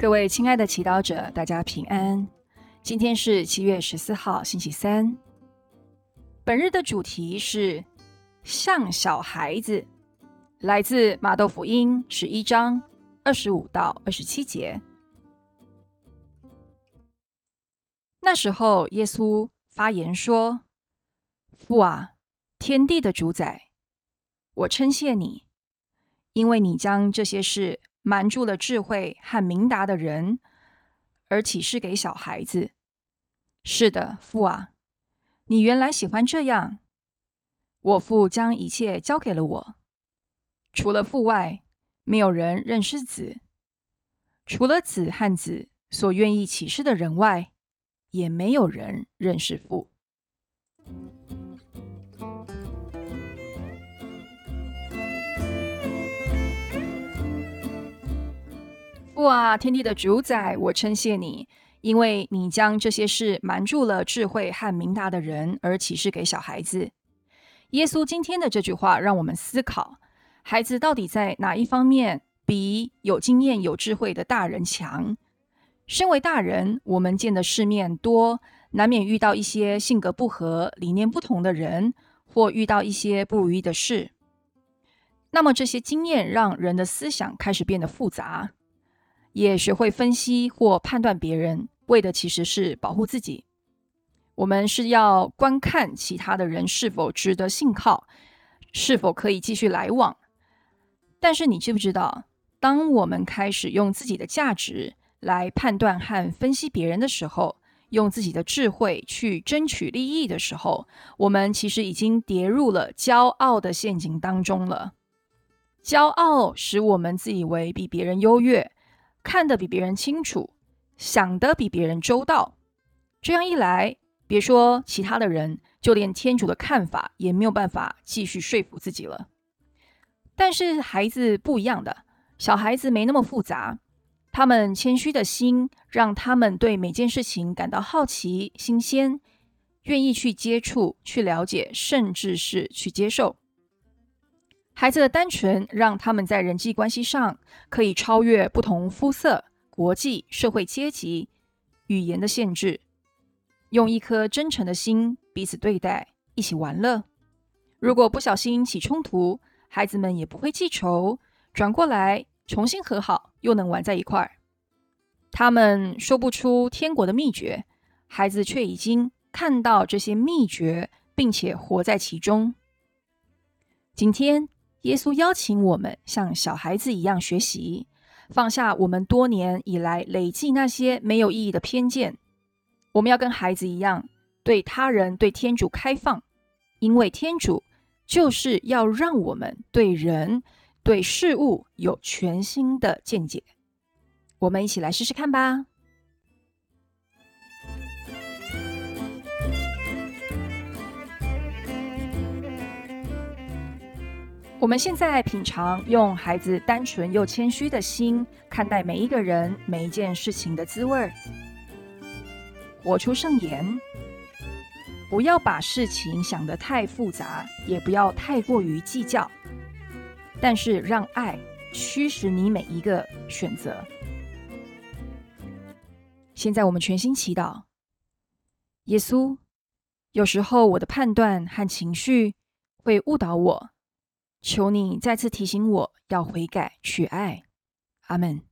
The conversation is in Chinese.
各位亲爱的祈祷者，大家平安。今天是七月十四号，星期三。本日的主题是像小孩子，来自马窦福音十一章二十五到二十七节。那时候，耶稣发言说：“父啊，天地的主宰，我称谢你，因为你将这些事。”瞒住了智慧和明达的人，而启示给小孩子。是的，父啊，你原来喜欢这样。我父将一切交给了我，除了父外，没有人认识子；除了子和子所愿意启示的人外，也没有人认识父。父啊，天地的主宰，我称谢你，因为你将这些事瞒住了智慧和明达的人，而启示给小孩子。耶稣今天的这句话，让我们思考：孩子到底在哪一方面比有经验、有智慧的大人强？身为大人，我们见的世面多，难免遇到一些性格不合、理念不同的人，或遇到一些不如意的事。那么这些经验让人的思想开始变得复杂。也学会分析或判断别人，为的其实是保护自己。我们是要观看其他的人是否值得信靠，是否可以继续来往。但是你知不知道，当我们开始用自己的价值来判断和分析别人的时候，用自己的智慧去争取利益的时候，我们其实已经跌入了骄傲的陷阱当中了。骄傲使我们自以为比别人优越。看得比别人清楚，想得比别人周到，这样一来，别说其他的人，就连天主的看法也没有办法继续说服自己了。但是孩子不一样的，小孩子没那么复杂，他们谦虚的心让他们对每件事情感到好奇、新鲜，愿意去接触、去了解，甚至是去接受。孩子的单纯，让他们在人际关系上可以超越不同肤色、国际、社会阶级、语言的限制，用一颗真诚的心彼此对待，一起玩乐。如果不小心起冲突，孩子们也不会记仇，转过来重新和好，又能玩在一块儿。他们说不出天国的秘诀，孩子却已经看到这些秘诀，并且活在其中。今天。耶稣邀请我们像小孩子一样学习，放下我们多年以来累积那些没有意义的偏见。我们要跟孩子一样，对他人、对天主开放，因为天主就是要让我们对人、对事物有全新的见解。我们一起来试试看吧。我们现在品尝用孩子单纯又谦虚的心看待每一个人、每一件事情的滋味。活出圣言，不要把事情想得太复杂，也不要太过于计较，但是让爱驱使你每一个选择。现在我们全心祈祷，耶稣，有时候我的判断和情绪会误导我。求你再次提醒我要悔改、去爱，阿门。